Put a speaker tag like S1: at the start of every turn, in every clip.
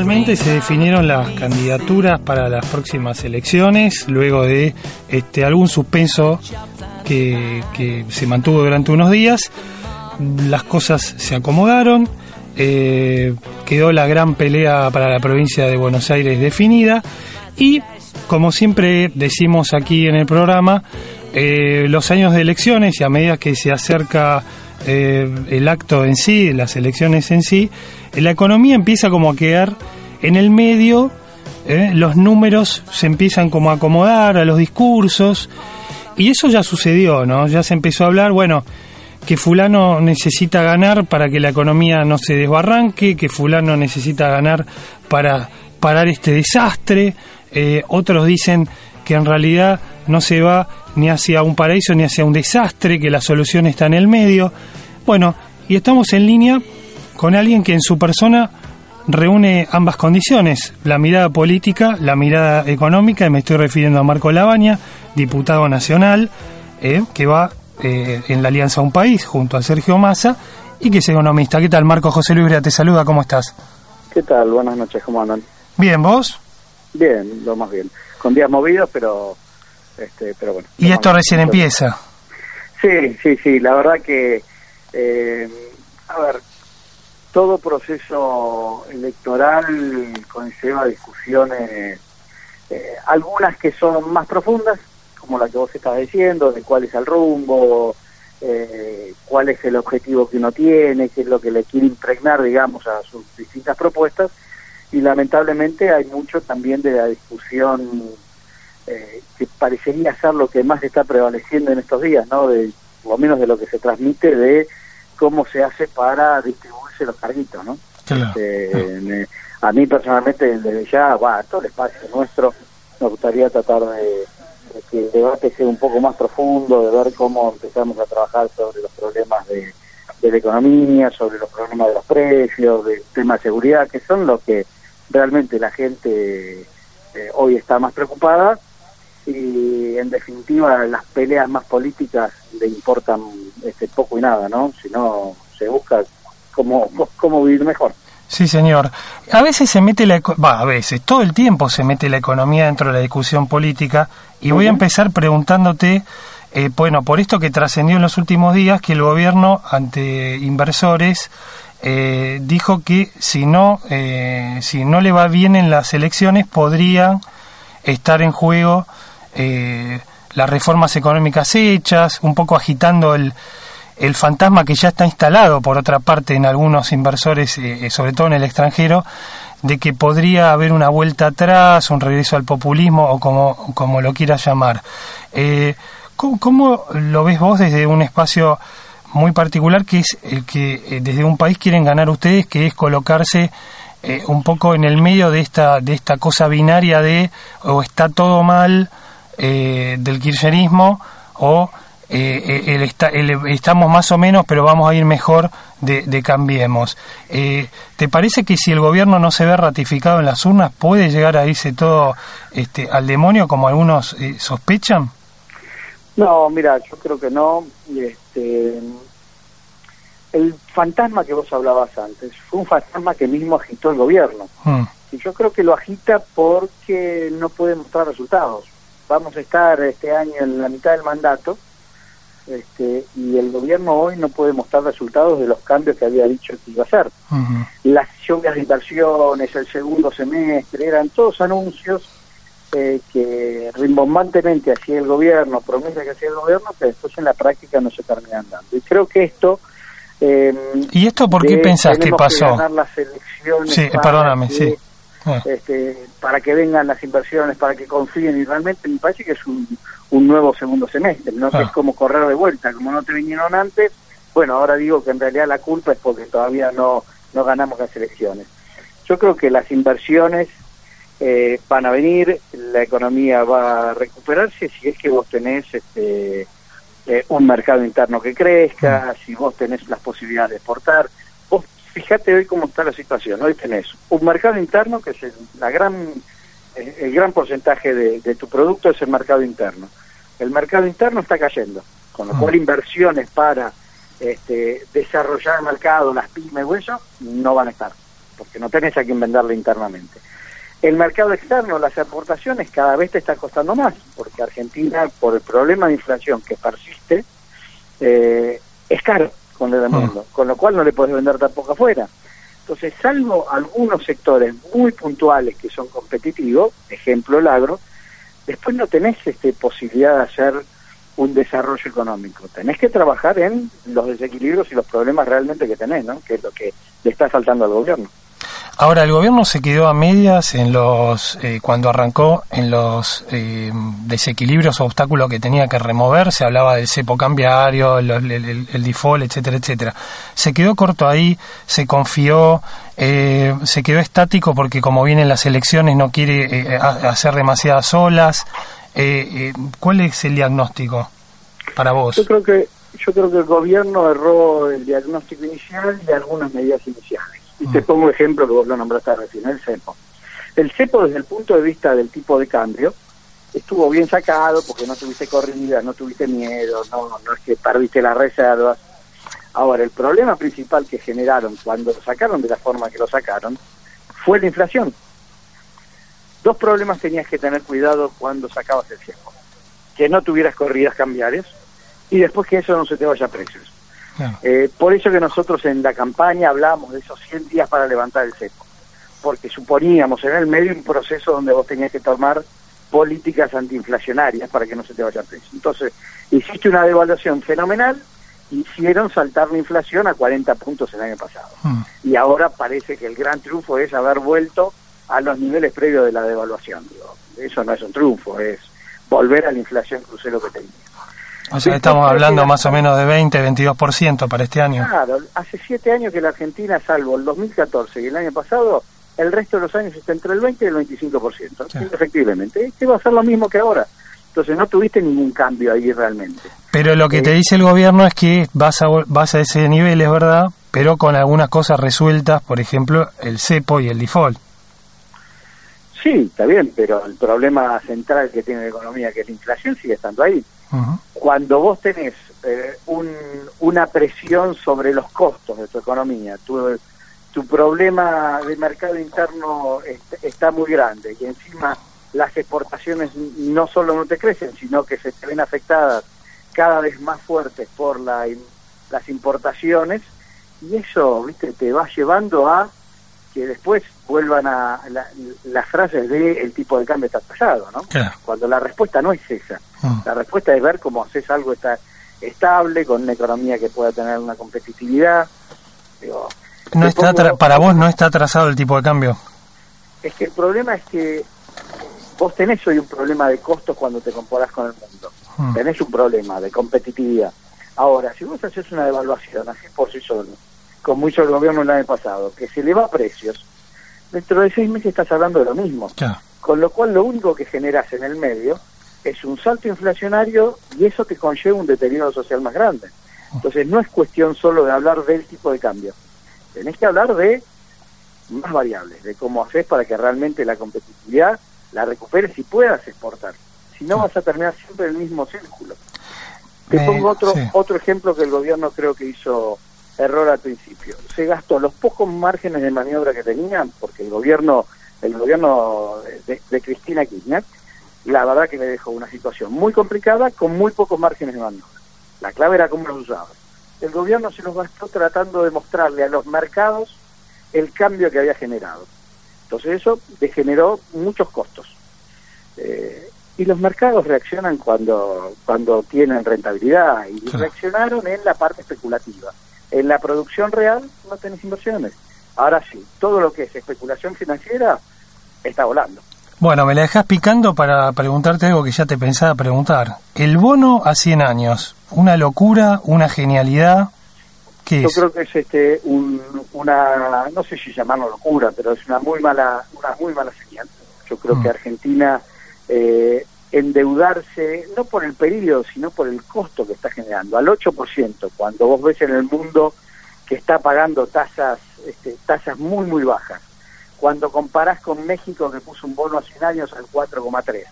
S1: Finalmente se definieron las candidaturas para las próximas elecciones, luego de este, algún suspenso que, que se mantuvo durante unos días. Las cosas se acomodaron, eh, quedó la gran pelea para la provincia de Buenos Aires definida y, como siempre decimos aquí en el programa, eh, los años de elecciones y a medida que se acerca eh, el acto en sí, las elecciones en sí, la economía empieza como a quedar en el medio, eh, los números se empiezan como a acomodar a los discursos, y eso ya sucedió, ¿no? Ya se empezó a hablar, bueno, que fulano necesita ganar para que la economía no se desbarranque, que fulano necesita ganar para parar este desastre, otros dicen que en realidad no se va ni hacia un paraíso ni hacia un desastre, que la solución está en el medio. Bueno, y estamos en línea con alguien que en su persona reúne ambas condiciones, la mirada política, la mirada económica, y me estoy refiriendo a Marco Labaña, diputado nacional, eh, que va eh, en la Alianza Un País junto a Sergio Massa y que es economista. ¿Qué tal, Marco José Luis te saluda, ¿cómo estás?
S2: ¿Qué tal? Buenas noches, ¿cómo andan?
S1: Bien, ¿vos?
S2: Bien, lo más bien. Con días movidos, pero este, pero bueno.
S1: ¿Y esto recién empieza?
S2: Sí, sí, sí, la verdad que, eh, a ver, todo proceso electoral conlleva discusiones, eh, algunas que son más profundas, como la que vos estás diciendo, de cuál es el rumbo, eh, cuál es el objetivo que uno tiene, qué es lo que le quiere impregnar, digamos, a sus distintas propuestas, y lamentablemente hay mucho también de la discusión eh, que parecería ser lo que más está prevaleciendo en estos días, ¿no? De, por lo menos de lo que se transmite de cómo se hace para distribuirse los carguitos, ¿no? Este, a mí personalmente desde ya, va, todo el espacio nuestro, me gustaría tratar de, que el debate sea un poco más profundo, de ver cómo empezamos a trabajar sobre los problemas de, de la economía, sobre los problemas de los precios, del tema de seguridad, que son los que realmente la gente eh, hoy está más preocupada y en definitiva las peleas más políticas le importan este, poco y nada, ¿no? Si no, se busca cómo, cómo vivir mejor.
S1: Sí, señor. A veces se mete la... Va, a veces, todo el tiempo se mete la economía dentro de la discusión política y voy a empezar preguntándote, eh, bueno, por esto que trascendió en los últimos días, que el gobierno ante inversores eh, dijo que si no, eh, si no le va bien en las elecciones podrían estar en juego eh, las reformas económicas hechas, un poco agitando el, el fantasma que ya está instalado, por otra parte, en algunos inversores, eh, eh, sobre todo en el extranjero, de que podría haber una vuelta atrás, un regreso al populismo o como, como lo quieras llamar. Eh, ¿cómo, lo ves vos desde un espacio muy particular que es el que desde un país quieren ganar ustedes, que es colocarse un poco en el medio de esta, de esta cosa binaria de o está todo mal eh, del kirchnerismo o eh, el, estamos más o menos, pero vamos a ir mejor de, Cambiemos. Eh, ¿Te parece que si el gobierno no se ve ratificado en las urnas, puede llegar a irse todo este, al demonio, como algunos sospechan?
S2: No, mira, yo creo que no. Este, el fantasma que vos hablabas antes fue un fantasma que mismo agitó el gobierno. Mm. Y yo creo que lo agita porque no puede mostrar resultados vamos a estar este año en la mitad del mandato este, y el gobierno hoy no puede mostrar resultados de los cambios que había dicho que iba a hacer. Las lluvias de inversiones, el segundo semestre, eran todos anuncios eh, que rimbombantemente hacía el gobierno, promesas que hacía el gobierno, que después en la práctica no se terminan dando. Y creo que esto...
S1: Eh, ¿Y esto por qué pensás que pasó? ganar las elecciones sí, perdóname, sí
S2: Ah. este, para que vengan las inversiones, para que confíen y realmente me parece que es un, un nuevo segundo semestre, no ah. es como correr de vuelta, como no te vinieron antes, bueno, ahora digo que en realidad la culpa es porque todavía no, no ganamos las elecciones. Yo creo que las inversiones eh, van a venir, la economía va a recuperarse si es que vos tenés este, eh, un mercado interno que crezca, mm. si vos tenés las posibilidades de exportar, fíjate hoy cómo está la situación. Hoy tenés un mercado interno que es el, la gran, el, gran porcentaje de, tu producto es el mercado interno. El mercado interno está cayendo, con lo cual ah. inversiones para este, desarrollar el mercado, las pymes o eso, no van a estar. porque no tenés a quien venderle internamente. El mercado externo, las exportaciones, cada vez te está costando más, porque Argentina, por el problema de inflación que persiste, eh, es caro con el mundo, con lo cual no le puedes vender tampoco afuera. Entonces, salvo algunos sectores muy puntuales que son competitivos, ejemplo el agro, después no tenés este, posibilidad de hacer un desarrollo económico. Tenés que trabajar en los desequilibrios y los problemas realmente que tenés, ¿no? que es lo que le está faltando al gobierno.
S1: Ahora, el gobierno se quedó a medias en los eh, cuando arrancó en los eh, desequilibrios o obstáculos que tenía que remover. Se hablaba del cepo cambiario, el, default, etcétera, etcétera. Se quedó corto ahí, se confió, eh, se quedó estático porque como vienen las elecciones no quiere hacer demasiadas olas. ¿Cuál es el diagnóstico para vos?
S2: Yo creo que yo creo que el gobierno erró el diagnóstico inicial y algunas medidas iniciales. Y te pongo ejemplo que vos lo nombraste recién, el cepo. El cepo desde el punto de vista del tipo de cambio estuvo bien sacado porque no tuviste corrida, no tuviste miedo, no, no es que perdiste las reservas. Ahora, el problema principal que generaron cuando lo sacaron de la forma que lo sacaron fue la inflación. Dos problemas tenías que tener cuidado cuando sacabas el cepo. Que no tuvieras corridas cambiarias y después que eso no se te vaya a precios. Eh, por eso que nosotros en la campaña hablamos de esos 100 días para levantar el cepo, porque suponíamos en el medio un proceso donde vos tenías que tomar políticas antiinflacionarias para que no se te vaya precio. Entonces, hiciste una devaluación fenomenal, hicieron saltar la inflación a 40 puntos el año pasado. Hmm. Y ahora parece que el gran triunfo es haber vuelto a los niveles previos de la devaluación. eso no es un triunfo, es volver a la inflación crucero que tenía.
S1: O sea, estamos hablando más o menos de 20, 22% para este año.
S2: Claro, hace siete años que la Argentina, salvo el 2014 y el año pasado, el resto de los años está entre el 20 y el 25%. Efectivamente, este va a ser lo mismo que ahora. Entonces no tuviste ningún cambio ahí realmente.
S1: Pero lo que te eh, dice el gobierno es que vas a, vas a ese nivel, es verdad, pero con algunas cosas resueltas, por ejemplo, el cepo y el default.
S2: Sí, está bien, pero el problema central que tiene la economía, que es la inflación, sigue estando ahí. Cuando vos tenés eh, una presión sobre los costos de tu economía, tu, tu problema de mercado interno está muy grande y encima las exportaciones no solo no te crecen, sino que se te ven afectadas cada vez más fuertes por la, las importaciones y eso, viste, te va llevando a que después vuelvan a las frases de el tipo de cambio está tallado, ¿no? Cuando la respuesta no es esa. Mm. La respuesta es ver cómo haces algo está estable, con una economía que pueda tener una competitividad.
S1: no está para vos no está atrasado el tipo de cambio.
S2: Es que el problema es que vos tenés hoy un problema de costos cuando te comparás con el mundo. Mm. Tenés un problema de competitividad. Ahora, si vos haces una devaluación así por sí solo, como hizo el gobierno el año pasado, que se eleva precios, dentro de seis meses estás hablando de lo mismo. Con lo cual lo único que generas en el medio es un salto inflacionario y eso te conlleva un deterioro social más grande. Entonces no es cuestión solo de hablar del tipo de cambio, tenés que hablar de más variables, de cómo haces para que realmente la competitividad la recuperes y puedas exportar. Si no vas a terminar siempre en el mismo círculo. Te pongo otro, otro ejemplo que el gobierno creo que hizo error al principio. Se gastó los pocos márgenes de maniobra que tenían, porque el gobierno, el gobierno de, Cristina Kirchner, la verdad que le dejó una situación muy complicada con muy pocos márgenes de maniobra. La clave era cómo los usaba. El gobierno se los gastó tratando de mostrarle a los mercados el cambio que había generado. Entonces eso degeneró muchos costos. Eh, y los mercados reaccionan cuando, cuando tienen rentabilidad y reaccionaron en la parte especulativa. En la producción real no tenés inversiones. Ahora sí, todo lo que es especulación financiera está volando.
S1: Bueno, me la dejas picando para preguntarte algo que ya te pensaba preguntar. El bono a 100 años, ¿una locura, una genialidad? ¿Qué
S2: Yo creo que es este una, no sé si llamarlo locura, pero es una muy mala, una muy mala señal. Yo creo mm. que Argentina eh, endeudarse, no por el periodo, sino por el costo que está generando, al 8%, cuando vos ves en el mundo que está pagando tasas, este, tasas muy, muy bajas. Cuando comparás con México, que puso un bono a 100 años al 4,3,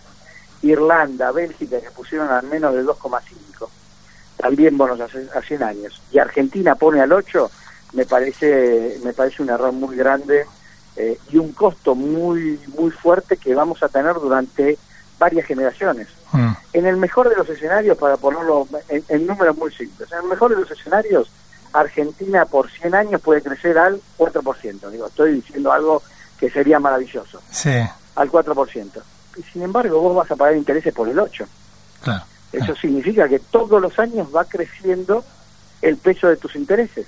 S2: Irlanda, Bélgica, que pusieron al menos de 2,5, también bonos a 100 años, y Argentina pone al 8, me parece, me parece un error muy grande eh, y un costo muy, muy fuerte que vamos a tener durante varias generaciones. Mm. En el mejor de los escenarios, para ponerlo en, números muy simples, en el mejor de los escenarios, Argentina por 100 años puede crecer al 4%. Digo, estoy diciendo algo que sería maravilloso.
S1: Sí.
S2: Al 4%. Y sin embargo, vos vas a pagar intereses por el 8%.
S1: Claro.
S2: Eso significa que todos los años va creciendo el peso de tus intereses.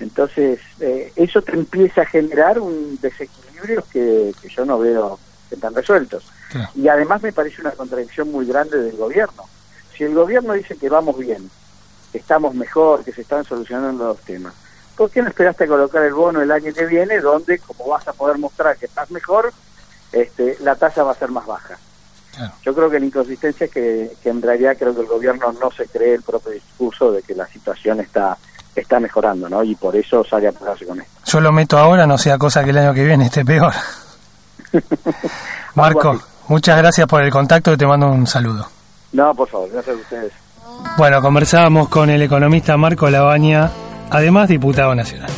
S2: Entonces, eh, eso te empieza a generar un desequilibrio que, yo no veo que están resueltos. Y además me parece una contradicción muy grande del gobierno. Si el gobierno dice que vamos bien, que estamos mejor, que se están solucionando los temas, ¿por qué no esperaste a colocar el bono el año que viene, donde, como vas a poder mostrar que estás mejor, este, la tasa va a ser más baja? Yo creo que la inconsistencia es que, que en realidad creo que el gobierno no se cree el propio discurso de que la situación está está mejorando, ¿no? Y por eso sale a pasarse con esto.
S1: Yo lo meto ahora, no sea cosa que el año que viene esté peor. Marco, muchas gracias por el contacto y te mando un saludo.
S2: No, por favor, gracias a ustedes.
S1: Bueno, conversábamos con el economista Marco Labaña, además diputado nacional.